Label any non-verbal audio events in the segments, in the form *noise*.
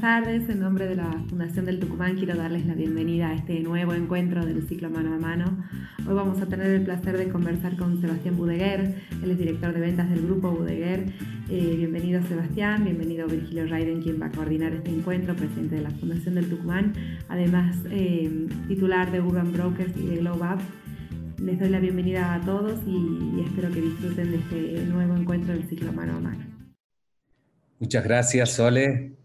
buenas tardes. En nombre de la Fundación del Tucumán quiero darles la bienvenida a este nuevo encuentro del ciclo Mano a Mano. Hoy vamos a tener el placer de conversar con Sebastián Budeguer, él es director de ventas del grupo Budeguer. Eh, bienvenido Sebastián, bienvenido Virgilio Raiden, quien va a coordinar este encuentro, presidente de la Fundación del Tucumán, además eh, titular de Urban Brokers y de Globe Up. Les doy la bienvenida a todos y espero que disfruten de este nuevo encuentro del ciclo Mano a Mano. Muchas gracias, Sole.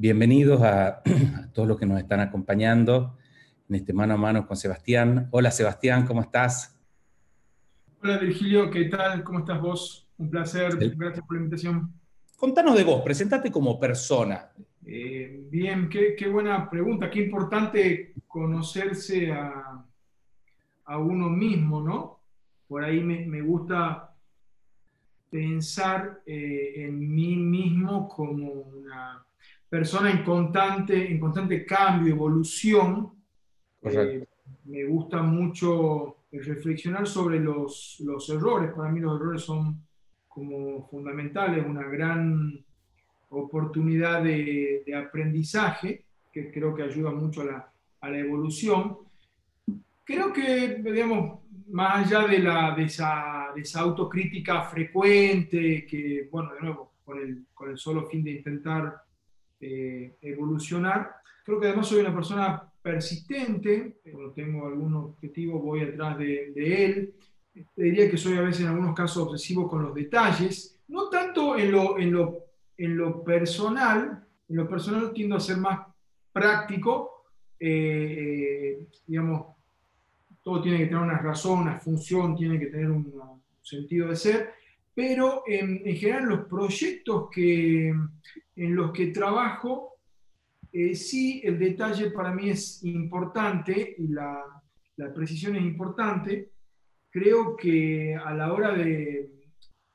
Bienvenidos *clears throat* a, todos los que nos están acompañando en este mano a mano con Sebastián. Hola Sebastián, ¿cómo estás? Hola Virgilio, ¿qué tal? ¿Cómo estás vos? Un placer, gracias por la invitación. Contanos de vos, presentate como persona. Eh, bien, qué, buena pregunta, qué importante conocerse a, uno mismo, ¿no? Por ahí me gusta pensar eh, en mí mismo como una persona en constante, en constante cambio, evolución. Eh, me gusta mucho reflexionar sobre los, los, errores. Para mí los errores son como fundamentales, una gran oportunidad de, de aprendizaje que creo que ayuda mucho a la, a la evolución. Creo que, digamos, más allá de, la, de, esa, de esa autocrítica frecuente, que, bueno, de nuevo, con el, con el solo fin de intentar eh, evolucionar, creo que además soy una persona persistente, cuando tengo algún objetivo voy atrás de, de él, te diría que soy a veces en algunos casos obsesivo con los detalles, no tanto en lo, en lo, en lo personal, en lo personal tiendo a ser más práctico, eh, eh, digamos, todo tiene que tener una razón, una función, tiene que tener un, sentido de ser, pero en, general los proyectos que, en los que trabajo, eh, sí el detalle para mí es importante y la, la, precisión es importante. Creo que a la hora de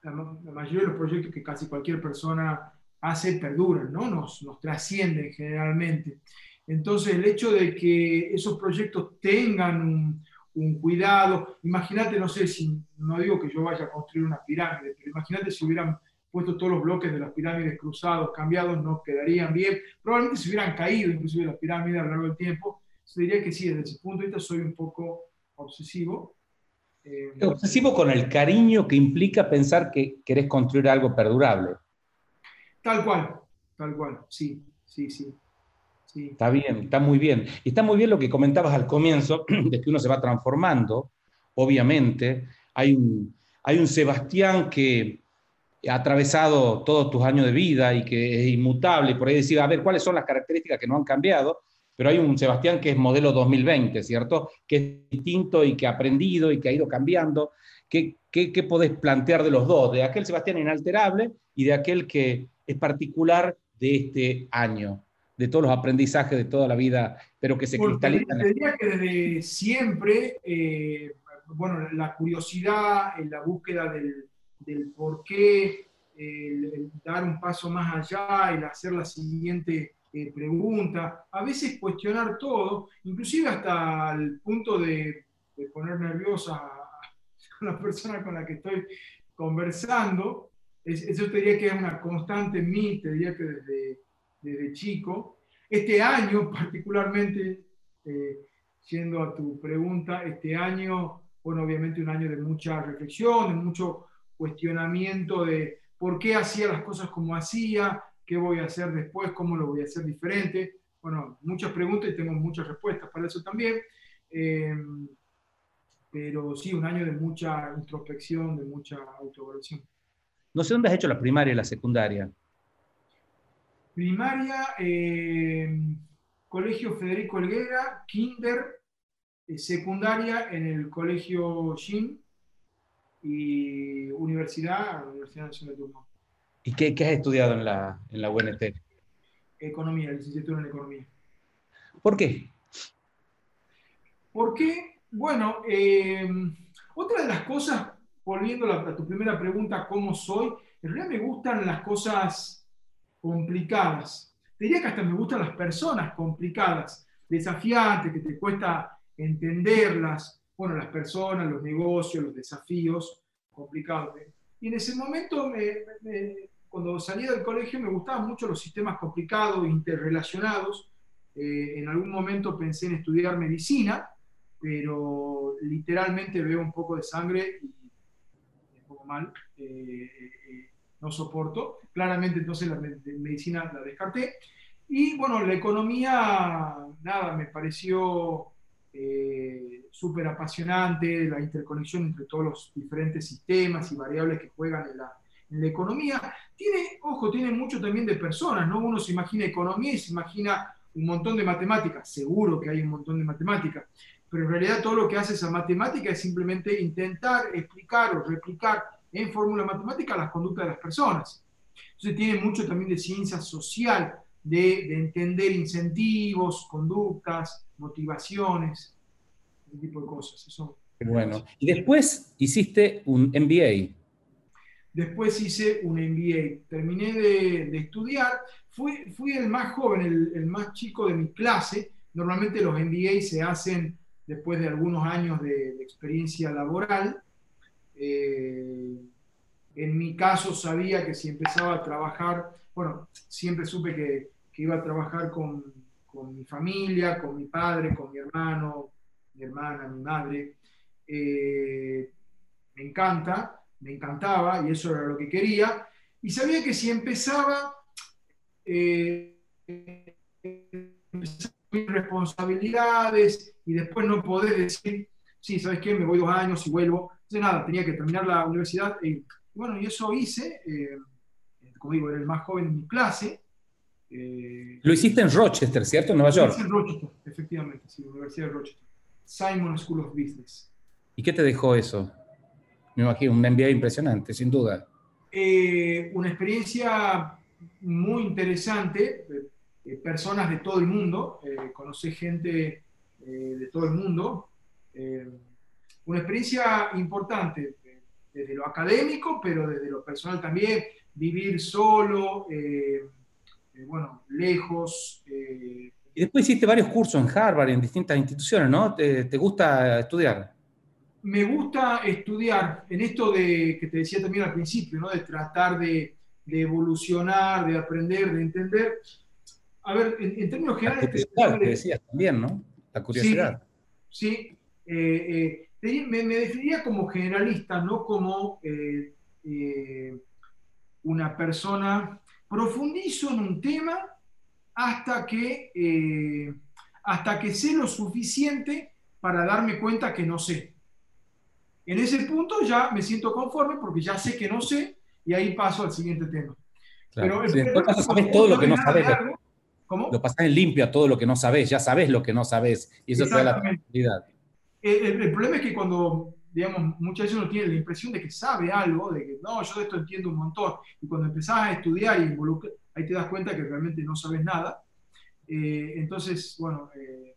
la, mayoría de los proyectos que casi cualquier persona hace perduran, ¿no? nos, nos trascienden generalmente. Entonces el hecho de que esos proyectos tengan un, un cuidado. Imagínate, no sé si, no digo que yo vaya a construir una pirámide, pero imagínate si hubieran puesto todos los bloques de las pirámides cruzados, cambiados, no quedarían bien. Probablemente se hubieran caído inclusive las pirámides a lo largo del tiempo. Se diría que sí, desde ese punto de vista soy un poco obsesivo. Eh, obsesivo con el cariño que implica pensar que querés construir algo perdurable. Tal cual, tal cual, sí, sí, sí. Está bien, está muy bien. Y está muy bien lo que comentabas al comienzo, *clears throat* de que uno se va transformando, obviamente. Hay un, hay un Sebastián que ha atravesado todos tus años de vida y que es inmutable, y por ahí decir, a ver, ¿cuáles son las características que no han cambiado? Pero hay un Sebastián que es modelo 2020, ¿cierto? Que es distinto y que ha aprendido y que ha ido cambiando. ¿Qué, qué, qué podés plantear de los dos? De aquel Sebastián inalterable y de aquel que es particular de este año de todos los aprendizajes de toda la vida, pero que se cristalizan. Diría que desde siempre, eh, bueno, la curiosidad, la búsqueda del, del por qué, el, dar un paso más allá, el hacer la siguiente eh, pregunta, a veces cuestionar todo, inclusive hasta el punto de, poner nerviosa a *laughs* la persona con la que estoy conversando. eso te diría que es una constante en mí, te diría que desde desde chico. Este año *laughs* particularmente, eh, yendo a tu pregunta, este año, bueno, obviamente un año de mucha reflexión, de mucho cuestionamiento de por qué hacía las cosas como hacía, qué voy a hacer después, cómo lo voy a hacer diferente. Bueno, muchas preguntas y tengo muchas respuestas para eso también. Eh, pero sí, un año de mucha introspección, de mucha autoevaluación. No sé dónde has hecho la primaria y la secundaria. Primaria, eh, Colegio Federico Elguera, Kinder, eh, secundaria en el Colegio Jim y universidad, Universidad Nacional de Turno. ¿Y qué, has estudiado en la, en la UNT? Economía, licenciatura en Economía. ¿Por qué? Porque, bueno, eh, otra de las cosas, volviendo a tu primera pregunta, ¿cómo soy? En realidad me gustan las cosas complicadas. diría que hasta me gustan las personas complicadas, desafiantes, que te cuesta entenderlas. Bueno, las personas, los negocios, los desafíos complicados. Y en ese momento, cuando salí del colegio me gustaban mucho los sistemas complicados, interrelacionados. Eh, en algún momento pensé en estudiar medicina, pero literalmente veo un poco de sangre y un mal, eh, eh, no soporto. Claramente entonces la medicina la descarté. Y bueno, la economía, nada, me pareció súper apasionante, la interconexión entre todos los diferentes sistemas y variables que juegan en la, en la economía. Tiene, ojo, tiene mucho también de personas, ¿no? Uno se imagina economía y se imagina un montón de matemáticas, seguro que hay un montón de matemáticas, pero en realidad todo lo que hace esa matemática es simplemente intentar explicar o replicar en fórmula matemática las conductas de las personas. Entonces tiene mucho también de ciencia social, de, entender incentivos, conductas, motivaciones, ese tipo de cosas. Eso, bueno, y después hiciste un MBA. Después hice un MBA. Terminé de, estudiar. Fui, fui, el más joven, el, más chico de mi clase. Normalmente los MBA se hacen después de algunos años de, experiencia laboral. Eh, en mi caso sabía que si empezaba a trabajar, bueno, siempre supe que, iba a trabajar con, mi familia, con mi padre, con mi hermano, mi hermana, mi madre. Eh, me encanta me encantaba y eso era lo que quería. Y sabía que si empezaba, eh, responsabilidades y después no poder decir, sí, ¿sabes qué? Me voy dos años y vuelvo. Entonces nada, tenía que terminar la universidad. Y bueno, y eso hice. Eh, como digo, era el más joven de mi clase. Eh, lo hiciste en Rochester, ¿cierto? En Nueva York. en Rochester, efectivamente, sí, Universidad de Rochester. Simon School of Business. ¿Y qué te dejó eso? me imagino, un MBA impresionante, sin duda. Eh, una experiencia muy interesante, eh, personas de todo el mundo, conocí gente de todo el mundo, una experiencia importante desde lo académico, pero desde lo personal también, vivir solo, bueno, lejos. y después hiciste varios cursos en Harvard, en distintas instituciones, ¿no? te gusta estudiar? me gusta estudiar en esto de que te decía también al principio, ¿no? de tratar de, evolucionar, de aprender, de entender. A ver, en, términos generales... La curiosidad, te decías también, ¿no? La curiosidad. Sí, eh, eh, me, definiría como generalista, no como eh, una persona... Profundizo en un tema hasta que, hasta que sé lo suficiente para darme cuenta que no sé. En ese punto ya me siento conforme porque ya sé que no sé y ahí paso al siguiente tema. Pero sabes todo lo que no sabes. ¿Cómo? Lo pasas en limpio a todo lo que no sabes, ya sabes lo que no sabes y eso te da la tranquilidad. El, problema es que cuando, digamos, muchas veces uno tiene la impresión de que sabe algo, de que no, yo de esto entiendo un montón, y cuando empezás a estudiar y involucrar, ahí te das cuenta que realmente no sabes nada. Eh, entonces, bueno, eh,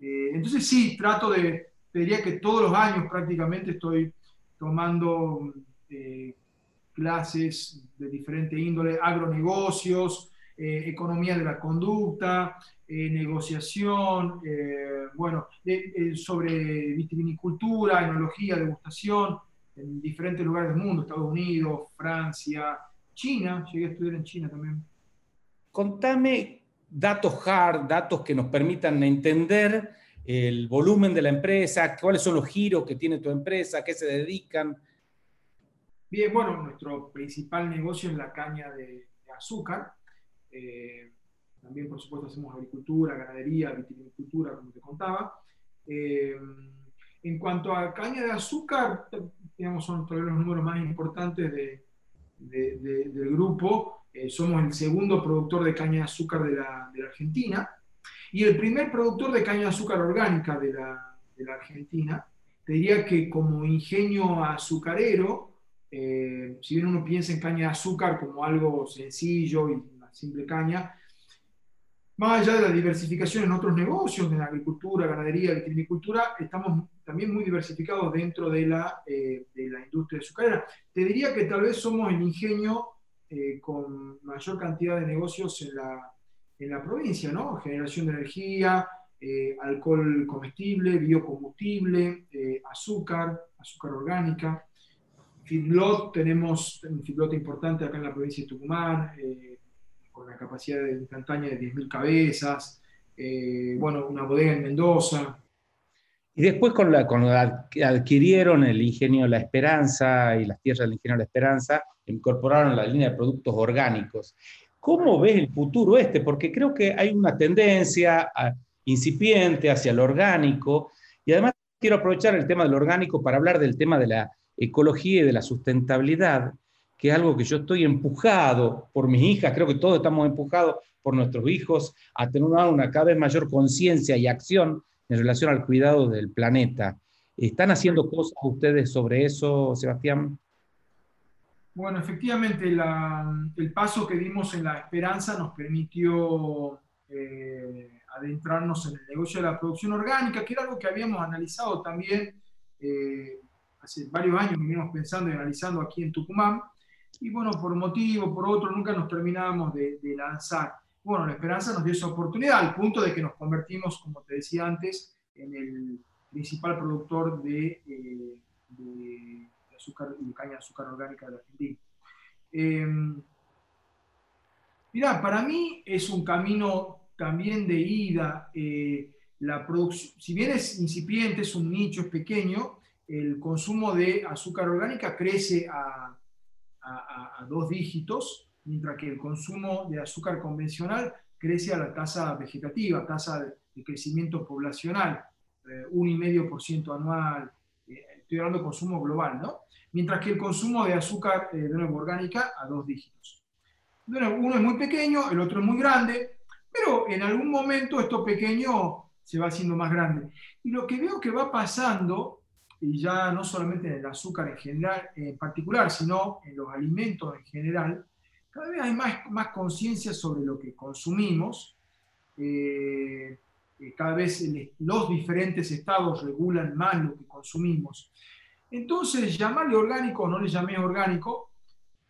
eh, entonces sí, trato de, te diría que todos los años prácticamente estoy tomando eh, clases de diferente índole, agronegocios, eh, economía de la conducta, negociación, bueno, sobre vitivinicultura, enología, degustación, en diferentes lugares del mundo, Estados Unidos, Francia, China, llegué a estudiar en China también. Contame datos hard, datos que nos permitan entender el volumen de la empresa, cuáles son los giros que tiene tu empresa, a qué se dedican. Bien, bueno, nuestro principal negocio es la caña de, azúcar. Eh, también, por supuesto, hacemos agricultura, ganadería, vitivinicultura, como te contaba. Eh, en cuanto a caña de azúcar, digamos, son todavía los números más importantes del grupo. Eh, somos el segundo productor de caña de azúcar de la, de la Argentina. Y el primer productor de caña de azúcar orgánica de la, de la Argentina, te diría que como ingenio azucarero, eh, si bien uno piensa en caña de azúcar como algo sencillo y una simple caña, más allá de la diversificación en otros negocios, en agricultura, ganadería, vitivinicultura, estamos también muy diversificados dentro de la, eh, de la industria azucarera. Te diría que tal vez somos el ingenio eh, con mayor cantidad de negocios en la, la provincia, ¿no? Generación de energía, eh, alcohol comestible, biocombustible, eh, azúcar, azúcar orgánica. feedlot, tenemos un feedlot importante acá en la provincia de Tucumán, con la capacidad de instantánea de 10.000 cabezas, eh, bueno, una bodega en Mendoza. Y después con la, cuando adquirieron el ingenio La Esperanza y las tierras del ingenio La Esperanza, incorporaron la línea de productos orgánicos. ¿Cómo ves el futuro este? Porque creo que hay una tendencia incipiente hacia lo orgánico y además quiero aprovechar el tema del orgánico para hablar del tema de la ecología y de la sustentabilidad, que es algo que yo estoy empujado por mis hijas, creo que todos estamos empujados por nuestros hijos a tener una, cada vez mayor conciencia y acción en relación al cuidado del planeta. ¿Están haciendo cosas ustedes sobre eso, Sebastián? Bueno, efectivamente, el paso que dimos en la esperanza nos permitió eh, adentrarnos en el negocio de la producción orgánica, que era algo que habíamos analizado también eh, hace varios años, venimos pensando y analizando aquí en Tucumán, y bueno, por un motivo, por otro, nunca nos terminábamos de, lanzar. Bueno, la esperanza nos dio esa oportunidad, al punto de que nos convertimos, como te decía antes, en el principal productor de, eh, azúcar, de caña de azúcar orgánica de Argentina. Eh, Mirá, para mí es un camino también de ida. Eh, la si bien es incipiente, es un nicho, es pequeño, el consumo de azúcar orgánica crece a, dos dígitos, mientras que el consumo de azúcar convencional crece a la tasa vegetativa, tasa de, crecimiento poblacional, eh, 1,5% anual, eh, estoy hablando de consumo global, ¿no? Mientras que el consumo de azúcar eh, de nuevo orgánica a dos dígitos. uno es muy pequeño, el otro es muy grande, pero en algún momento esto pequeño se va haciendo más grande. Y lo que veo que va pasando, y ya no solamente en el azúcar en general, en particular, sino en los alimentos en general, cada vez hay más, más conciencia sobre lo que consumimos. Eh, eh, cada vez los diferentes estados regulan más lo que consumimos. Entonces, llamarle orgánico no le llamé orgánico,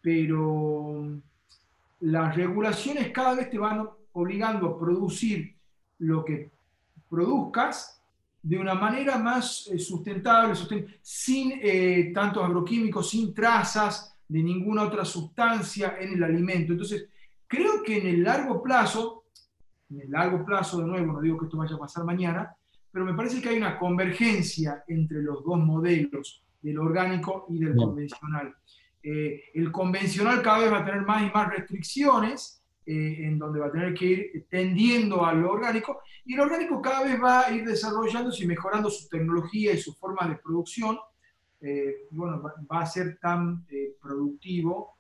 pero las regulaciones cada vez te van obligando a producir lo que produzcas de una manera más eh, sustentable, sin eh, tantos agroquímicos, sin trazas de ninguna otra sustancia en el alimento. Entonces, creo que en el largo plazo, en el largo plazo, de nuevo, no digo que esto vaya a pasar mañana, pero me parece que hay una convergencia entre los dos modelos, del orgánico y del convencional. Eh, el convencional cada vez va a tener más y más restricciones, eh, en donde va a tener que ir tendiendo a lo orgánico, y el orgánico cada vez va a ir desarrollándose y mejorando su tecnología y su forma de producción, eh, bueno, va, a ser tan eh, productivo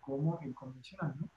como el convencional, ¿no?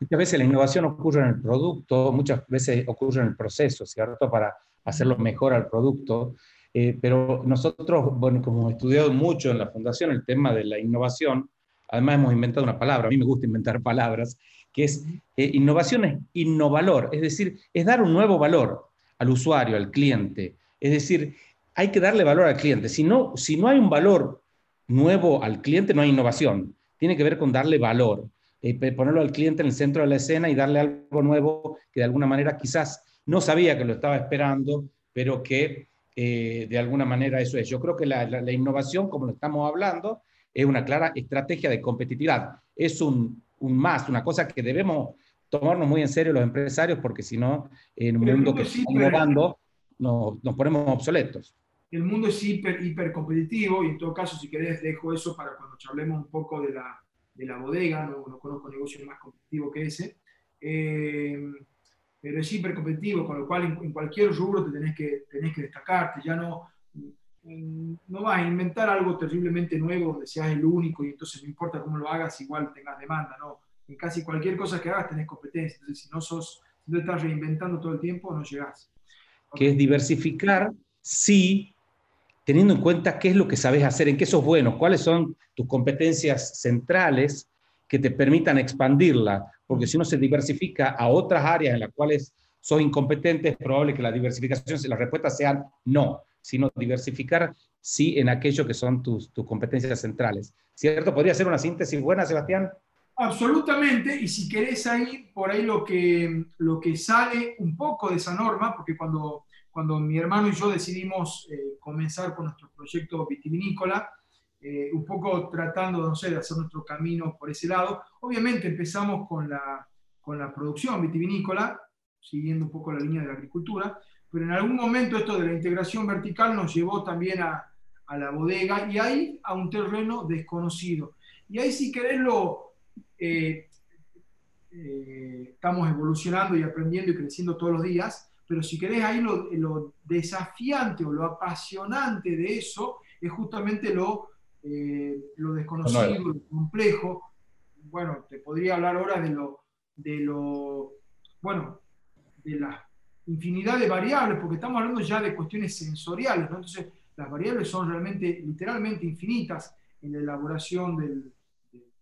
Muchas veces la innovación ocurre en el producto, muchas veces ocurre en el proceso, ¿cierto? Para hacerlo mejor al producto. pero nosotros, bueno, como hemos estudiado mucho en la Fundación el tema de la innovación, además hemos inventado una palabra, a mí me gusta inventar palabras, que es eh, innovación es innovalor, es decir, es dar un nuevo valor al usuario, al cliente. Es decir, hay que darle valor al cliente. Si no, si no hay un valor nuevo al cliente, no hay innovación. Tiene que ver con darle valor, eh, ponerlo al cliente en el centro de la escena y darle algo nuevo que de alguna manera quizás no sabía que lo estaba esperando, pero que eh, de alguna manera eso es. Yo creo que la innovación, como lo estamos hablando, es una clara estrategia de competitividad. Es un, un más, una cosa que debemos tomarnos muy en serio los empresarios, porque si no, en un mundo que está innovando, nos, nos, ponemos obsoletos. El mundo es hiper, hiper competitivo y en todo caso, si querés, dejo eso para cuando hablemos un poco de la, de la bodega, no, no, conozco negocio más competitivo que ese, eh, pero es hiper competitivo, con lo cual en, cualquier rubro te tenés que, tenés que destacarte, ya no, no vas a inventar algo terriblemente nuevo donde seas el único y entonces no importa cómo lo hagas, igual tengas demanda, ¿no? En casi cualquier cosa que hagas tenés competencia, si no sos, si no estás reinventando todo el tiempo, no llegás. Que es diversificar, sí, teniendo en cuenta qué es lo que sabes hacer, en qué sos bueno, cuáles son tus competencias centrales que te permitan expandirla, porque si uno se diversifica a otras áreas en las cuales sos incompetente, es probable que la diversificación, las respuestas sean no sino diversificar sí en aquello que son tus, tus competencias centrales. ¿Cierto? ¿Podría ser una síntesis buena, Sebastián? Absolutamente, y si querés ahí, por ahí lo que, lo que sale un poco de esa norma, porque cuando, cuando mi hermano y yo decidimos eh, comenzar con nuestro proyecto vitivinícola, eh, un poco tratando, no sé, de hacer nuestro camino por ese lado. Obviamente empezamos con la, con la producción vitivinícola, siguiendo un poco la línea de la agricultura, pero en algún momento esto de la integración vertical nos llevó también a, a la bodega y ahí a un terreno desconocido. Y ahí si querés lo... Eh, eh, estamos evolucionando y aprendiendo y creciendo todos los días, pero si querés ahí lo, lo desafiante o lo apasionante de eso es justamente lo, eh, lo desconocido, lo complejo. Bueno, te podría hablar ahora de lo, de lo, bueno, de la infinidad de variables, porque estamos hablando ya de cuestiones sensoriales, ¿no? Entonces, las variables son realmente, literalmente infinitas en la elaboración del,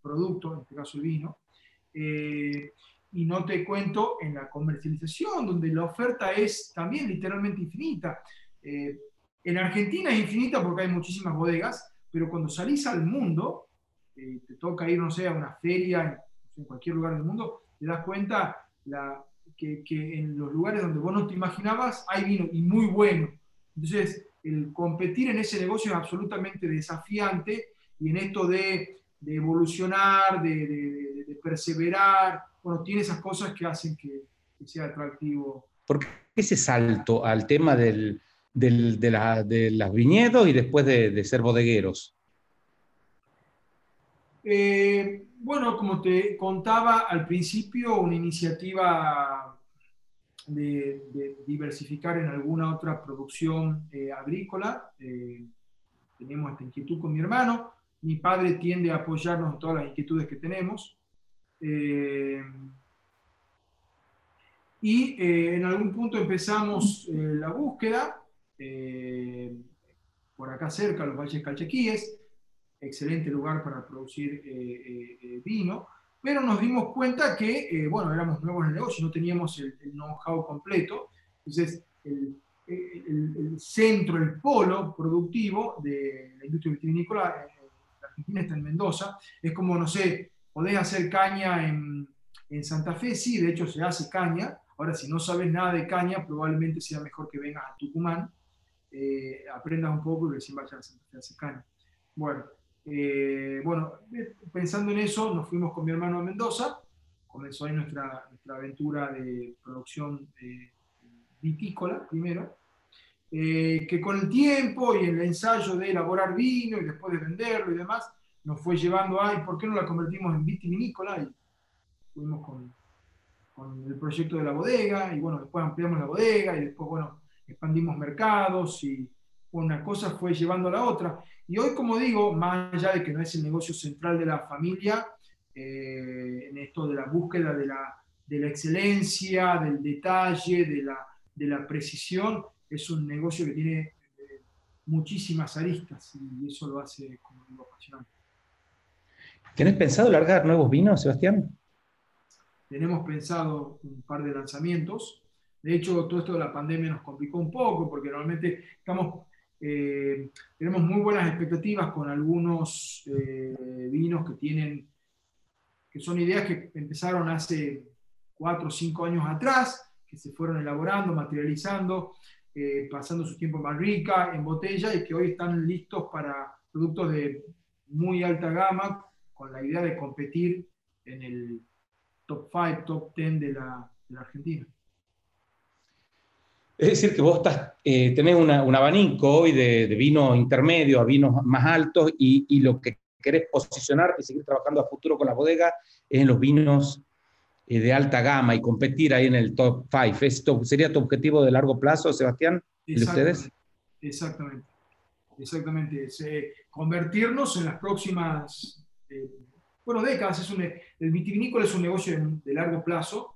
producto, en este caso el vino. Eh, y no te cuento en la comercialización, donde la oferta es también literalmente infinita. Eh, en Argentina es infinita porque hay muchísimas bodegas, pero cuando salís al mundo, eh, te toca ir, no sé, a una feria en, cualquier lugar del mundo, te das cuenta la, que, que, en los lugares donde vos no te imaginabas hay vino y muy bueno. Entonces, el competir en ese negocio es absolutamente desafiante y en esto de, de evolucionar, de, de, de, perseverar, bueno, tiene esas cosas que hacen que, que sea atractivo. ¿Por qué ese salto al tema del, del, de, la, de las viñedos y después de, ser bodegueros? Eh, bueno, como te contaba al principio, una iniciativa de, diversificar en alguna otra producción eh, agrícola. Eh, tenemos esta inquietud con mi hermano. Mi padre tiende a apoyarnos en todas las inquietudes que tenemos. Eh, y en algún punto empezamos la búsqueda, por acá cerca, los Valles Calchaquíes, excelente lugar para producir vino pero nos dimos cuenta que, eh, bueno, éramos nuevos en el negocio, no teníamos el, know-how completo, entonces el, centro, el polo productivo de la industria vitivinícola, eh, la Argentina está en Mendoza, es como, no sé, podés hacer caña en, en Santa Fe, sí, de hecho se hace caña, ahora si no sabes nada de caña, probablemente sea mejor que vengas a Tucumán, eh, aprendas un poco y recién vayas a hacer caña. Bueno, eh, bueno, pensando en eso, nos fuimos con mi hermano a Mendoza, comenzó ahí nuestra, nuestra aventura de producción vitícola primero, eh, que con el tiempo y el ensayo de elaborar vino y después de venderlo y demás, nos fue llevando a, ¿y por qué no la convertimos en vitivinícola? Y fuimos con, con el proyecto de la bodega, y bueno, después ampliamos la bodega, y después, bueno, expandimos mercados, y una cosa fue llevando a la otra. Y hoy, como digo, más allá de que no es el negocio central de la familia, eh, en esto de la búsqueda de la, de la excelencia, del detalle, de la, de la, precisión, es un negocio que tiene eh, muchísimas aristas y eso lo hace, como digo, apasionante. ¿Tienes pensado largar nuevos vinos, Sebastián? Tenemos pensado un par de lanzamientos. De hecho, todo esto de la pandemia nos complicó un poco porque normalmente estamos eh, tenemos muy buenas expectativas con algunos eh, vinos que tienen, que son ideas que empezaron hace cuatro o cinco años atrás, que se fueron elaborando, materializando, eh, pasando su tiempo en barrica, en botella y que hoy están listos para productos de muy alta gama con la idea de competir en el top 5, top 10 de la, de la Argentina. Es decir, que vos estás, eh, tenés un abanico hoy de, vino intermedio a vinos más altos y, lo que querés posicionarte y seguir trabajando a futuro con la bodega es en los vinos eh, de alta gama y competir ahí en el top 5. ¿Esto sería tu objetivo de largo plazo, Sebastián? ¿De ustedes? Exactamente. Exactamente. convertirnos en las próximas, eh, bueno, décadas. Es un, el vitivinícola es un negocio de, largo plazo.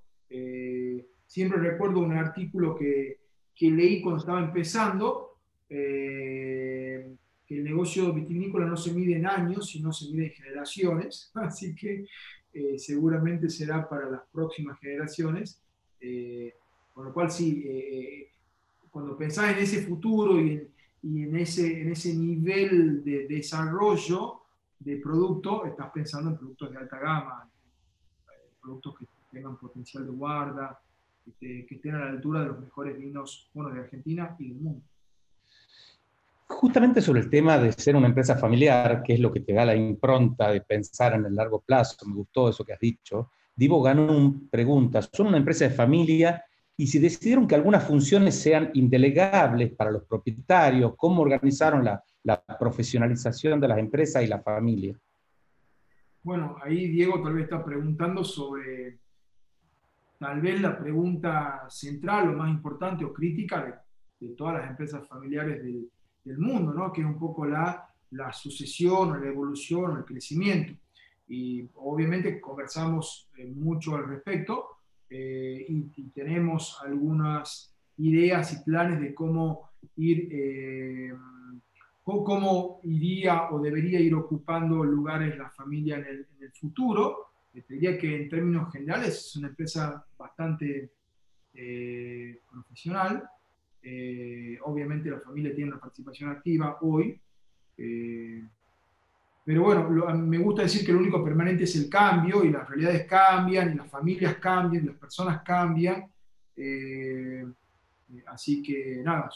siempre recuerdo un artículo que que leí cuando estaba empezando, eh, que el negocio vitivinícola no se mide en años, sino se mide en generaciones, *laughs* así que eh, seguramente será para las próximas generaciones. Eh, con lo cual, sí, cuando pensás en ese futuro y en, ese, en ese nivel de desarrollo de producto, estás pensando en productos de alta gama, productos que tengan potencial de guarda, que, estén a la altura de los mejores vinos bueno, de Argentina y del mundo. Justamente sobre el tema de ser una empresa familiar, que es lo que te da la impronta de pensar en el largo plazo, me gustó eso que has dicho. Divo ganó un pregunta, ¿son una empresa de familia? Y si decidieron que algunas funciones sean indelegables para los propietarios, ¿cómo organizaron la, la profesionalización de las empresas y la familia? Bueno, ahí Diego tal vez está preguntando sobre tal vez la pregunta central o más importante o crítica de, todas las empresas familiares del, mundo, ¿no? que es un poco la, sucesión o la evolución o el crecimiento. Y obviamente conversamos eh, mucho al respecto eh, y, tenemos algunas ideas y planes de cómo ir, eh, cómo iría o debería ir ocupando lugares la familia en el futuro te diría que en términos generales es una empresa bastante eh, profesional. Eh, obviamente la familia tiene una participación activa hoy. Eh, pero bueno, me gusta decir que lo único permanente es el cambio y las realidades cambian y las familias cambian, las personas cambian. así que nada,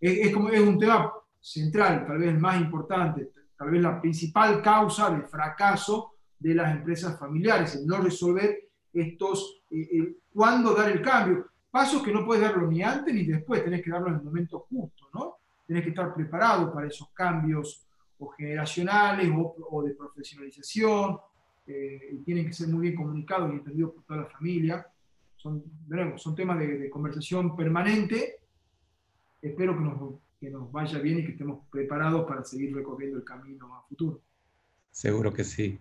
es, como, es un tema central, tal vez el más importante, tal vez la principal causa de fracaso de las empresas familiares, el no resolver estos, eh, eh, cuándo dar el cambio. Pasos que no puedes darlo ni antes ni después, tenés que darlo en el momento justo, ¿no? Tenés que estar preparado para esos cambios o generacionales o, de profesionalización, eh, y tienen que ser muy bien comunicados y entendidos por toda la familia. Son, son temas de, conversación permanente. Espero que nos, que nos vaya bien y que estemos preparados para seguir recorriendo el camino a futuro. Seguro que sí.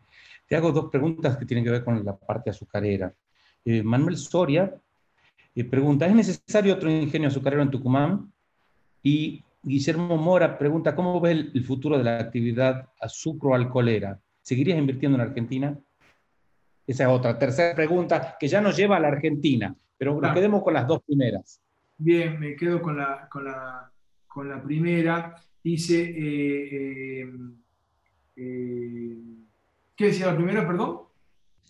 Te hago dos preguntas que tienen que ver con la parte azucarera. Eh, Manuel Soria eh, pregunta, ¿es necesario otro ingenio azucarero en Tucumán? Y Guillermo Mora pregunta, ¿cómo ves el, futuro de la actividad azúcar-alcoholera? ¿Seguirías invirtiendo en Argentina? Esa es otra, tercera pregunta que ya nos lleva a la Argentina, pero nos quedemos con las dos primeras. Bien, me quedo con la, con la, con la primera. Dice, eh, ¿Qué decía la primera, perdón?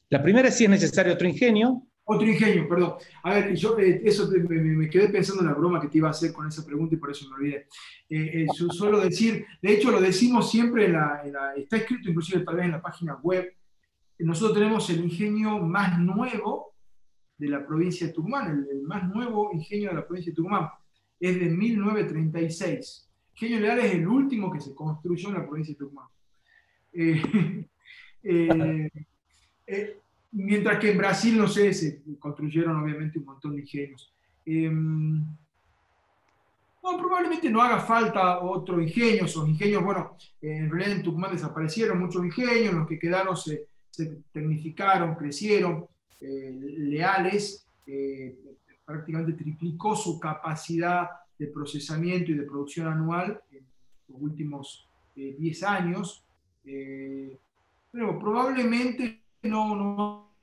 La primera es si es necesario otro ingenio. Otro ingenio, perdón. A ver, yo eh, eso me, quedé pensando en la broma que te iba a hacer con esa pregunta y por eso me olvidé. Eh, eh suelo decir, de hecho lo decimos siempre, en la, está escrito inclusive tal vez en la página web, nosotros tenemos el ingenio más nuevo de la provincia de Tucumán, el, más nuevo ingenio de la provincia de Tucumán, es de 1936. Ingenio Leal es el último que se construyó en la provincia de Tucumán. *laughs* Eh, eh, mientras que en Brasil, no sé, se construyeron obviamente un montón de ingenios. Em, probablemente no haga falta otro ingenio, esos ingenios, bueno, en realidad en Tucumán desaparecieron muchos ingenios, los que quedaron se, tecnificaron, crecieron, eh, leales, prácticamente triplicó su capacidad de procesamiento y de producción anual en los últimos 10 años pero probablemente no, no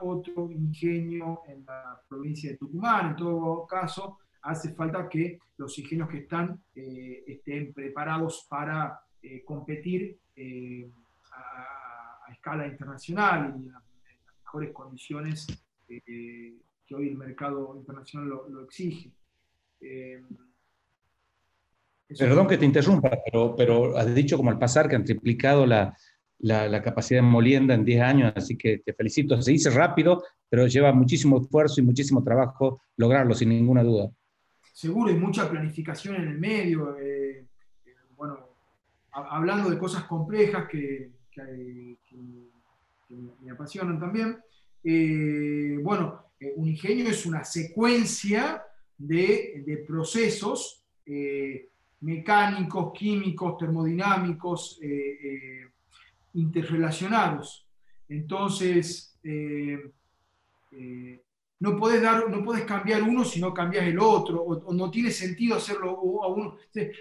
otro ingenio en la provincia de Tucumán. En todo caso, hace falta que los ingenios que están eh, estén preparados para eh, competir eh, a, escala internacional y en las, mejores condiciones que hoy el mercado internacional lo exige. Perdón que te interrumpa, pero, pero has dicho como al pasar que han triplicado la, la, capacidad de molienda en 10 años, así que te felicito. Se dice rápido, pero lleva muchísimo esfuerzo y muchísimo trabajo lograrlo, sin ninguna duda. Seguro, y mucha planificación en el medio. Eh, eh, bueno, hablando de cosas complejas que, que, me apasionan también. Eh, bueno, un ingenio es una secuencia de, de procesos mecánicos, químicos, termodinámicos eh, eh, interrelacionados. Entonces, eh, no puedes, dar, no puedes cambiar uno si no cambias el otro, o, no tiene sentido hacerlo a uno.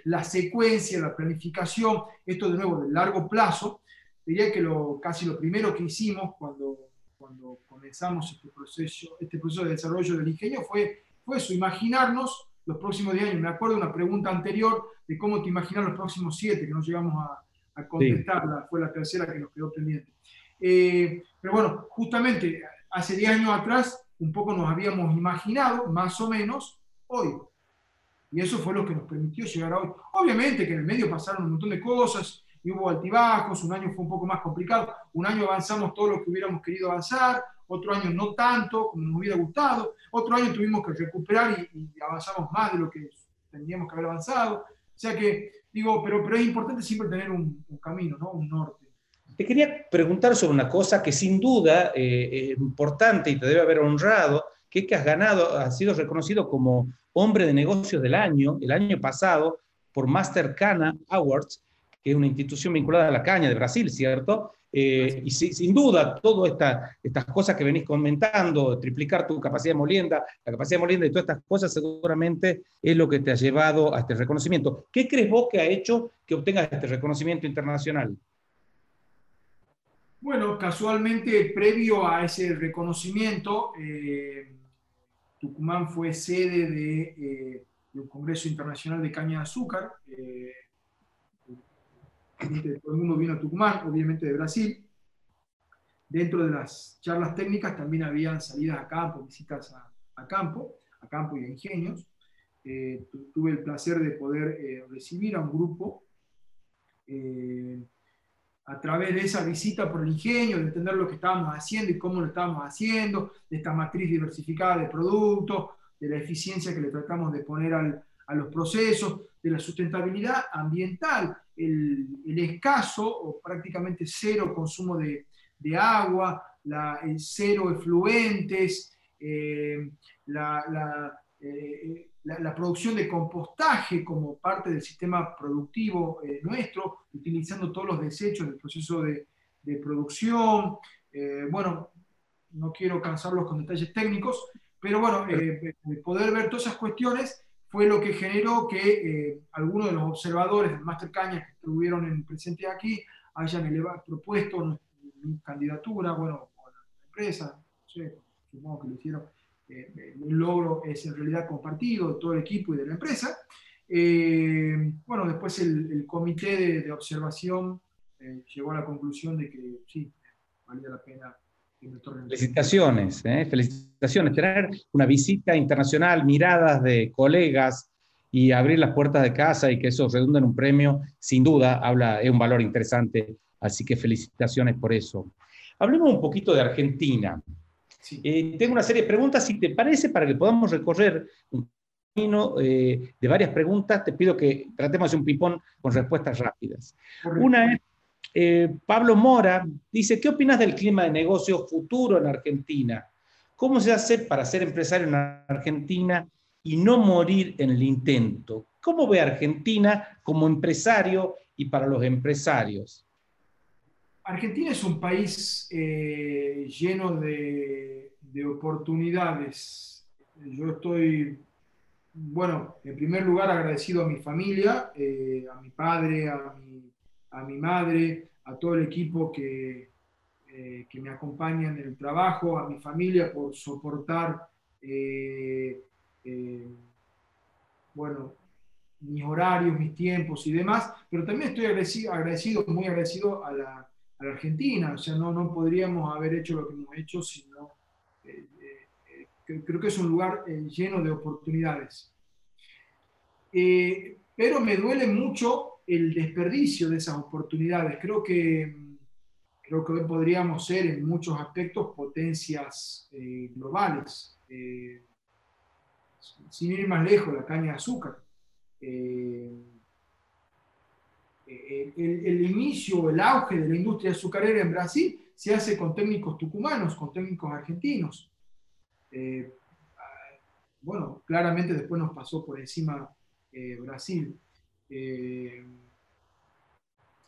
La secuencia, la planificación, esto de nuevo de largo plazo, diría que lo, casi lo primero que hicimos cuando, cuando comenzamos este proceso, este proceso de desarrollo del ingenio fue, fue eso, imaginarnos los próximos 10 años. Me acuerdo de una pregunta anterior de cómo te imaginas los próximos 7, que no llegamos a, contestarla, fue la tercera que nos quedó pendiente. Eh, pero bueno, justamente hace 10 años atrás un poco nos habíamos imaginado, más o menos, hoy. Y eso fue lo que nos permitió llegar a hoy. Obviamente que en el medio pasaron un montón de cosas y hubo altibajos, un año fue un poco más complicado, un año avanzamos todo lo que hubiéramos querido avanzar, otro año no tanto como nos hubiera gustado, otro año tuvimos que recuperar y, avanzamos más de lo que tendríamos que haber avanzado. O sea que, digo, pero, pero es importante siempre tener un, camino, ¿no? un norte. Te quería preguntar sobre una cosa que sin duda eh, es importante y te debe haber honrado, que es que has ganado, has sido reconocido como hombre de negocios del año, el año pasado, por Master Cana Awards, que es una institución vinculada a la caña de Brasil, ¿cierto? Eh, y sin duda, todas esta, estas cosas que venís comentando, triplicar tu capacidad de molienda, la capacidad de molienda y todas estas cosas, seguramente es lo que te ha llevado a este reconocimiento. ¿Qué crees vos que ha hecho que obtengas este reconocimiento internacional? Bueno, casualmente, previo a ese reconocimiento, eh, Tucumán fue sede de, eh, un Congreso Internacional de Caña de Azúcar todo el mundo vino a Tucumán, obviamente de Brasil. Dentro de las charlas técnicas también habían salidas a campo, visitas a, campo, a campo y a ingenios. Eh, tuve el placer de poder eh, recibir a un grupo eh, a través de esa visita por el ingenio, de entender lo que estábamos haciendo y cómo lo estábamos haciendo, de esta matriz diversificada de productos, de la eficiencia que le tratamos de poner a los procesos, de la sustentabilidad ambiental el, escaso o prácticamente cero consumo de, agua, la, el cero efluentes, eh, eh, la, la, producción de compostaje como parte del sistema productivo eh, nuestro, utilizando todos los desechos del proceso de, producción. bueno, no quiero cansarlos con detalles técnicos, pero bueno, poder ver todas esas cuestiones fue lo que generó que eh, algunos de los observadores del Master Caña que estuvieron en, presentes aquí hayan elevado, propuesto mi candidatura, bueno, la empresa, supongo que lo hicieron. Eh, el logro es en realidad compartido de todo el equipo y de la empresa. Eh, bueno, después el, comité de, de observación llegó a la conclusión de que sí, valía la pena Felicitaciones, ¿eh? felicitaciones. Tener una visita internacional, miradas de colegas y abrir las puertas de casa y que eso redunda en un premio, sin duda, habla, es un valor interesante. Así que felicitaciones por eso. Hablemos un poquito de Argentina. Eh, tengo una serie de preguntas, si te parece, para que podamos recorrer un camino eh, de varias preguntas, te pido que tratemos de hacer un pipón con respuestas rápidas. Una es, eh, Pablo Mora dice, ¿qué opinas del clima de negocio futuro en Argentina? ¿Cómo se hace para ser empresario en Argentina y no morir en el intento? ¿Cómo ve Argentina como empresario y para los empresarios? Argentina es un país eh, lleno de, oportunidades. Yo estoy, bueno, en primer lugar agradecido a mi familia, eh, a mi padre, a mi a mi madre, a todo el equipo que, eh, que me acompaña en el trabajo, a mi familia por soportar, eh, eh, bueno, mis horarios, mis tiempos y demás, pero también estoy agradecido, muy agradecido a la, a la, Argentina, o sea, no, no podríamos haber hecho lo que hemos hecho, sino creo que es un lugar lleno de oportunidades. pero me duele mucho el desperdicio de esas oportunidades. Creo que, creo que hoy podríamos ser en muchos aspectos potencias eh, globales. Eh, sin ir más lejos, la caña de azúcar. Eh, el, el, inicio, el auge de la industria azucarera en Brasil se hace con técnicos tucumanos, con técnicos argentinos. bueno, claramente después nos pasó por encima Brasil. Eh,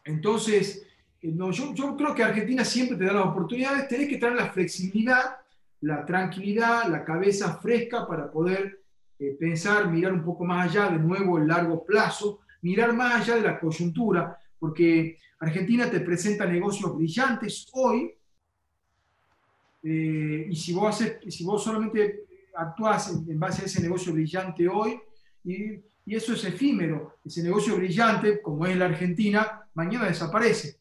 entonces, eh, no, yo, creo que Argentina siempre te da las oportunidades, tenés que tener la flexibilidad, la tranquilidad, la cabeza fresca para poder eh, pensar, mirar un poco más allá, de nuevo el largo plazo, mirar más allá de la coyuntura, porque Argentina te presenta negocios brillantes hoy, y si vos, haces, si vos solamente actúas en, base a ese negocio brillante hoy, y y eso es efímero. Ese negocio brillante, como es la Argentina, mañana desaparece.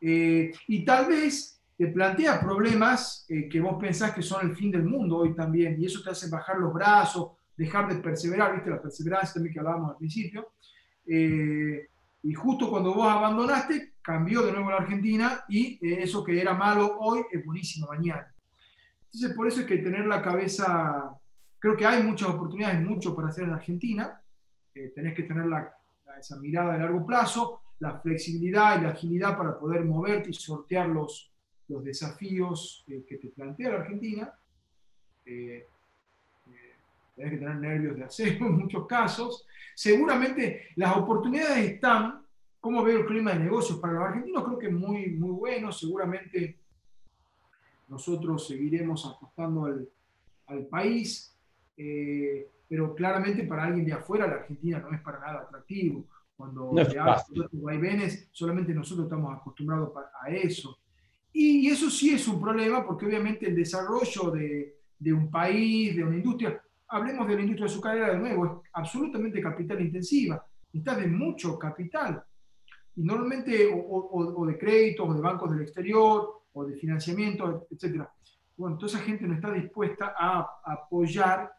Eh, y tal vez te plantea problemas eh, que vos pensás que son el fin del mundo hoy también, y eso te hace bajar los brazos, dejar de perseverar, ¿viste? La perseverancia también que hablábamos al principio. Eh, y justo cuando vos abandonaste, cambió de nuevo la Argentina y eso que era malo hoy es buenísimo mañana. Entonces, por eso es que tener la cabeza, creo que hay muchas oportunidades, mucho para hacer en Argentina. Eh, tenés que tener la, esa mirada de largo plazo, la flexibilidad y la agilidad para poder moverte y sortear los, los desafíos que te plantea la Argentina. Eh, tenés que tener nervios de acero en *laughs* muchos casos. Seguramente las oportunidades están, ¿cómo veo el clima de negocios? Para los argentinos creo que muy, muy bueno, seguramente nosotros seguiremos apostando al, al país, eh, pero claramente para alguien de afuera la Argentina no es para nada atractivo. Cuando no vaivenes, solamente nosotros estamos acostumbrados a eso. Y, eso sí es un problema porque obviamente el desarrollo de, de un país, de una industria, hablemos de la industria azucarera de nuevo, es absolutamente capital intensiva, necesitas de mucho capital. Y normalmente, o, de créditos, o de bancos del exterior, o de financiamiento, etc. Bueno, toda esa gente no está dispuesta a, apoyar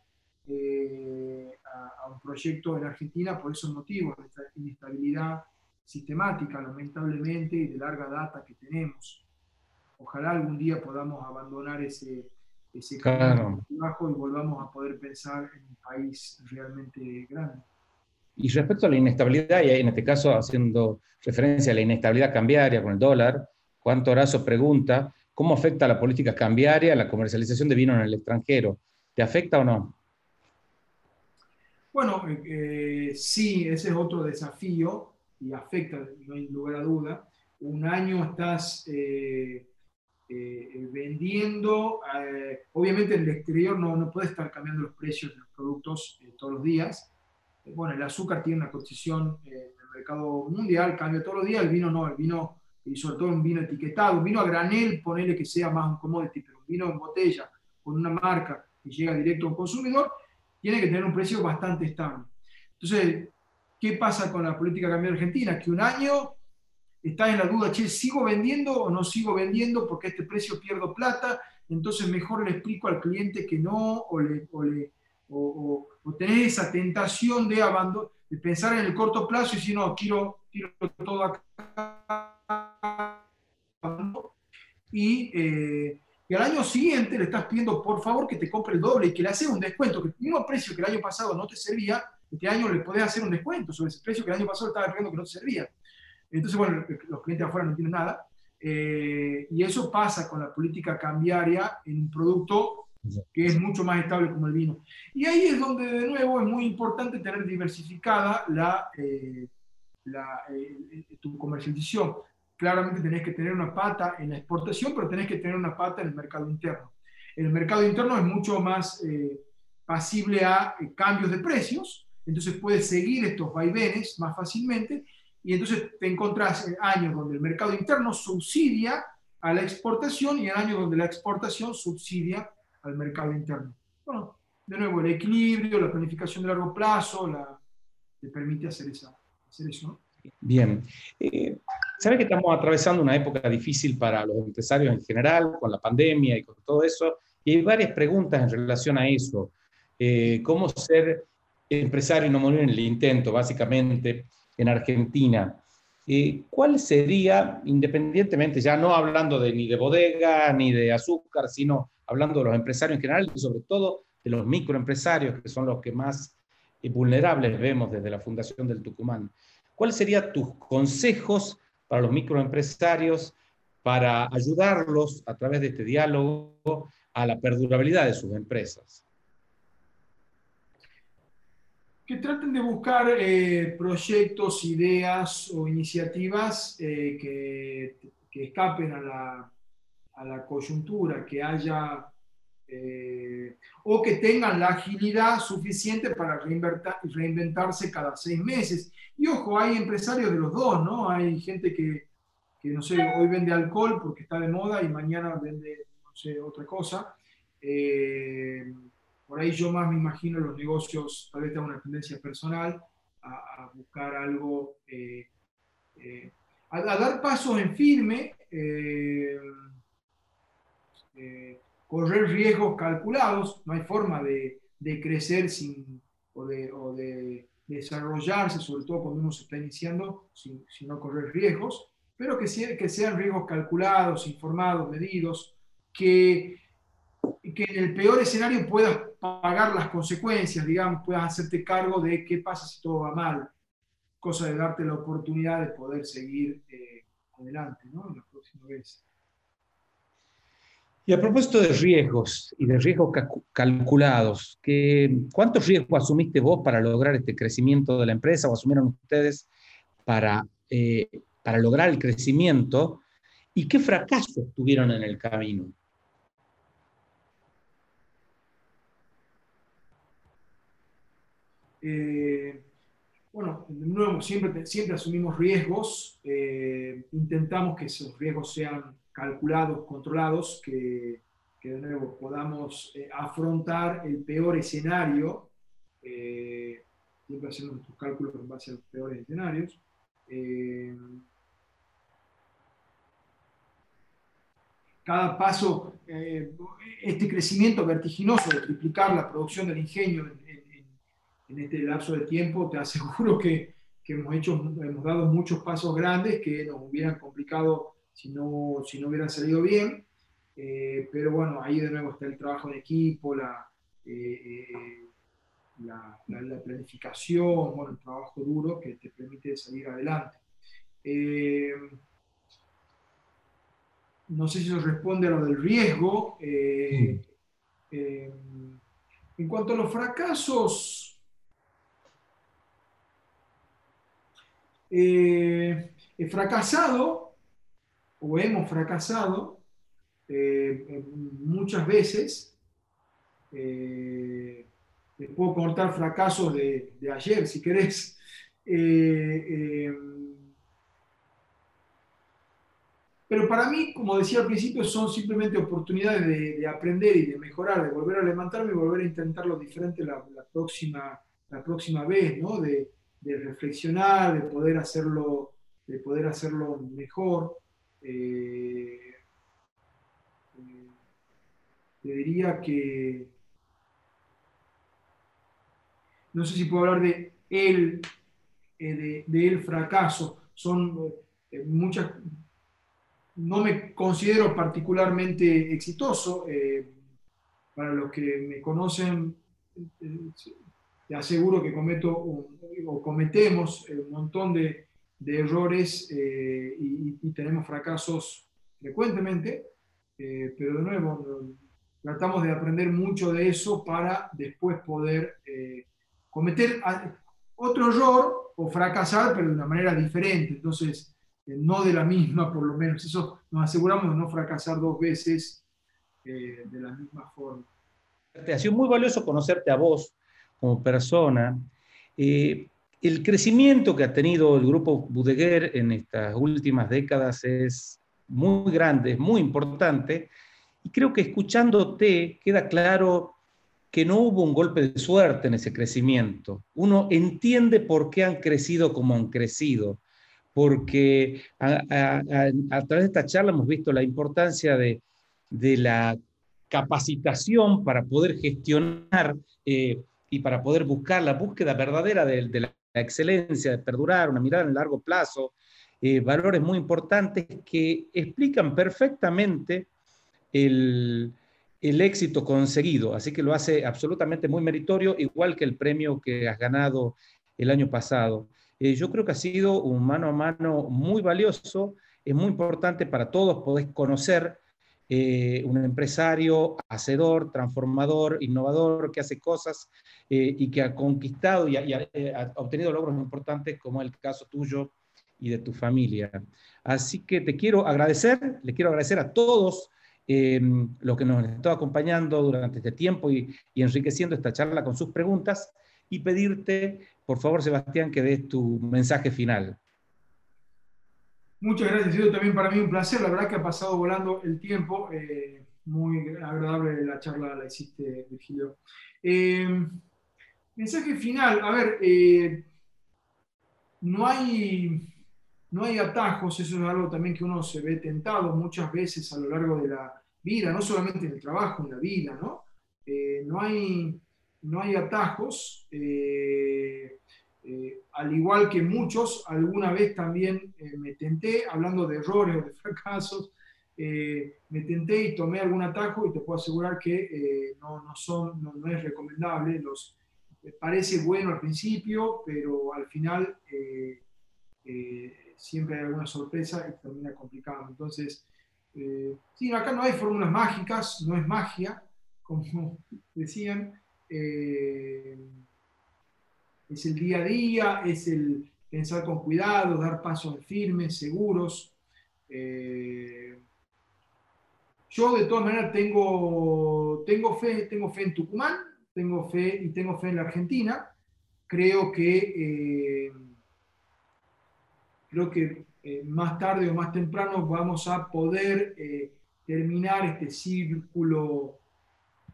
eh, a, un proyecto en Argentina por esos motivos, esta inestabilidad sistemática, lamentablemente, y de larga data que tenemos. Ojalá algún día podamos abandonar ese, ese claro. bajo y volvamos a poder pensar en un país realmente grande. Y respecto a la inestabilidad, y en este caso haciendo referencia a la inestabilidad cambiaria con el dólar, Juan Torazo pregunta, ¿cómo afecta la política cambiaria la comercialización de vino en el extranjero? ¿Te afecta o no? Bueno, eh, sí, ese es otro desafío y afecta, no hay lugar a duda. Un año estás eh, eh, vendiendo, eh, obviamente en el exterior no, no puede estar cambiando los precios de los productos eh, todos los días. bueno, el azúcar tiene una posición en el mercado mundial, cambia todos los días, el vino no, el vino, y sobre todo un vino etiquetado, un vino a granel, ponele que sea más un commodity, pero un vino en botella con una marca que llega directo a un consumidor, tiene que tener un precio bastante estable. Entonces, ¿qué pasa con la política cambiaria argentina? Que un año está en la duda, che, ¿sigo vendiendo o no sigo vendiendo porque a este precio pierdo plata? Entonces mejor le explico al cliente que no, o, le, o, tener esa tentación de abandono, de pensar en el corto plazo y si no, quiero, quiero todo acá. Y, eh, y, al año siguiente le estás pidiendo por favor que te compre el doble y que le hace un descuento, que el mismo precio que el año pasado no te servía, este año le podés hacer un descuento sobre ese precio que el año pasado estaba pidiendo que no te servía. Entonces, bueno, los clientes afuera no tienen nada. Eh, y eso pasa con la política cambiaria en un producto que es mucho más estable como el vino. Y ahí es donde, de nuevo, es muy importante tener diversificada la, eh, la eh, tu comercialización. Claramente tenés que tener una pata en la exportación, pero tenés que tener una pata en el mercado interno. El mercado interno es mucho más pasible a cambios de precios, entonces puedes seguir estos vaivenes más fácilmente y entonces te encontrás en años donde el mercado interno subsidia a la exportación y en años donde la exportación subsidia al mercado interno. Bueno, de nuevo, el equilibrio, la planificación de largo plazo, la, te permite hacer, esa, hacer eso. Bien. Eh, Sabe que estamos atravesando una época difícil para los empresarios en general, con la pandemia y con todo eso, y hay varias preguntas en relación a eso. Eh, ¿Cómo ser empresario y no morir en el intento, básicamente? en Argentina. Eh, ¿Cuál sería, independientemente, ya no hablando de, ni de bodega ni de azúcar, sino hablando de los empresarios en general y sobre todo de los microempresarios, que son los que más eh, vulnerables vemos desde la Fundación del Tucumán? ¿Cuáles serían tus consejos para los microempresarios para ayudarlos a través de este diálogo a la perdurabilidad de sus empresas? que traten de buscar eh, proyectos, ideas o iniciativas eh, que, que, escapen a la, a la, coyuntura, que haya eh, o que tengan la agilidad suficiente para reinventarse cada seis meses. Y ojo, hay empresarios de los dos, ¿no? Hay gente que, que, no sé, hoy vende alcohol porque está de moda y mañana vende, no sé, otra cosa. Por ahí yo más me imagino los negocios, tal vez tenga una tendencia personal a, buscar algo, eh, eh, a, dar pasos en firme, eh, correr riesgos calculados, no hay forma de, de crecer sin, o, de, desarrollarse, sobre todo cuando uno se está iniciando, sin, no correr riesgos, pero que, que sean riesgos calculados, informados, medidos, que, que en el peor escenario puedas pagar las consecuencias, digamos, puedas hacerte cargo de qué pasa si todo va mal, cosa de darte la oportunidad de poder seguir eh, adelante ¿no? la próxima vez. Y a propósito de riesgos y de riesgos calculados, ¿cuántos riesgos asumiste vos para lograr este crecimiento de la empresa o asumieron ustedes para, eh, para lograr el crecimiento? ¿Y qué fracasos tuvieron en el camino? Eh, bueno, de nuevo, siempre, siempre asumimos riesgos, eh, intentamos que esos riesgos sean calculados, controlados, que, de nuevo podamos eh, afrontar el peor escenario, eh, siempre hacemos nuestros cálculos en base a los peores escenarios. cada paso, este crecimiento vertiginoso de triplicar la producción del ingenio en, en este lapso de tiempo, te aseguro que, que, hemos, hecho, hemos dado muchos pasos grandes que nos hubieran complicado si no, si no hubieran salido bien. Eh, pero bueno, ahí de nuevo está el trabajo en equipo, la, eh, eh, la, la, planificación, bueno, el trabajo duro que te permite salir adelante. no sé si eso responde a lo del riesgo. en cuanto a los fracasos, Eh, he fracasado, o hemos fracasado, eh, muchas veces. Eh, puedo contar fracasos de, ayer, si querés. pero para mí, como decía al principio, son simplemente oportunidades de, aprender y de mejorar, de volver a levantarme y volver a intentarlo diferente la, próxima, la próxima vez, ¿no? De, de reflexionar, de poder hacerlo, de poder hacerlo mejor. Eh, eh, te diría que no sé si puedo hablar de el, eh, de, el fracaso. Son muchas, no me considero particularmente exitoso. para los que me conocen, te aseguro que cometo o cometemos un montón de, de errores eh, y, tenemos fracasos frecuentemente, eh, pero de nuevo, tratamos de aprender mucho de eso para después poder eh, cometer otro error o fracasar, pero de una manera diferente. Entonces, no de la misma, por lo menos. Eso nos aseguramos de no fracasar dos veces de la misma forma. Te ha sido muy valioso conocerte a vos como persona. Eh, el crecimiento que ha tenido el grupo Budeguer en estas últimas décadas es muy grande, es muy importante, y creo que escuchándote queda claro que no hubo un golpe de suerte en ese crecimiento. Uno entiende por qué han crecido como han crecido, porque a, través de esta charla hemos visto la importancia de, la capacitación para poder gestionar eh, y para poder buscar la búsqueda verdadera de, la excelencia, de perdurar, una mirada en largo plazo, eh, valores muy importantes que explican perfectamente el, éxito conseguido. Así que lo hace absolutamente muy meritorio, igual que el premio que has ganado el año pasado. Eh, yo creo que ha sido un mano a mano muy valioso, es muy importante para todos poder conocer eh, un empresario hacedor, transformador, innovador, que hace cosas eh, y que ha conquistado y, eh, ha, obtenido logros importantes como el caso tuyo y de tu familia. Así que te quiero agradecer, le quiero agradecer a todos los que nos han estado acompañando durante este tiempo y, y enriqueciendo esta charla con sus preguntas y pedirte, por favor, Sebastián, que des tu mensaje final. Muchas gracias, también para mí un placer. La verdad que ha pasado volando el tiempo. Eh, muy agradable la charla, la hiciste, Virgilio. Eh, mensaje final, a ver, eh, no, hay, no hay atajos, eso es algo también que uno se ve tentado muchas veces a lo largo de la vida, no solamente en el trabajo, en la vida, ¿no? no hay, no hay atajos. Eh, eh, al igual que muchos, alguna vez también me tenté, hablando de errores o de fracasos, me tenté y tomé algún atajo y te puedo asegurar que no, no, son, no, es recomendable. Los, parece bueno al principio, pero al final siempre hay alguna sorpresa y termina complicado. Entonces, eh, sí, acá no hay fórmulas mágicas, no es magia, *laughs* como decían. Eh, es el día a día, es el pensar con cuidado, dar pasos firmes, seguros. Eh, yo de todas maneras tengo, tengo, fe, tengo fe en Tucumán, tengo fe y tengo fe en la Argentina. Creo que, creo que eh, más tarde o más temprano vamos a poder eh, terminar este círculo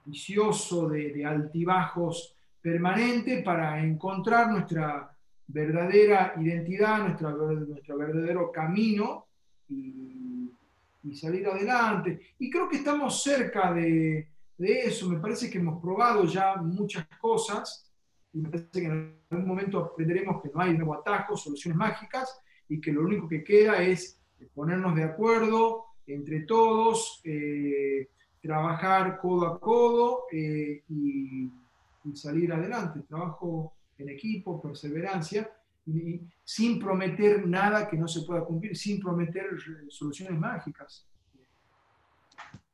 vicioso de, altibajos permanente para encontrar nuestra verdadera identidad, nuestra, nuestro verdadero camino y, salir adelante. Y creo que estamos cerca de, de, eso. Me parece que hemos probado ya muchas cosas y me parece que en algún momento aprenderemos que no hay nuevo atajos, soluciones mágicas y que lo único que queda es ponernos de acuerdo entre todos, eh, trabajar codo a codo eh, y, salir adelante. Trabajo en equipo, perseverancia, y, sin prometer nada que no se pueda cumplir, sin prometer soluciones mágicas.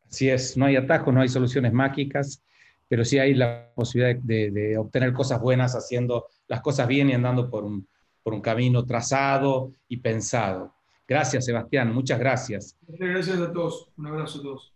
Así es, no hay atajos, no hay soluciones mágicas, pero sí hay la posibilidad de, de obtener cosas buenas haciendo las cosas bien y andando por un, por un camino trazado y pensado. Gracias, Sebastián, muchas gracias. Gracias a todos, un abrazo a todos.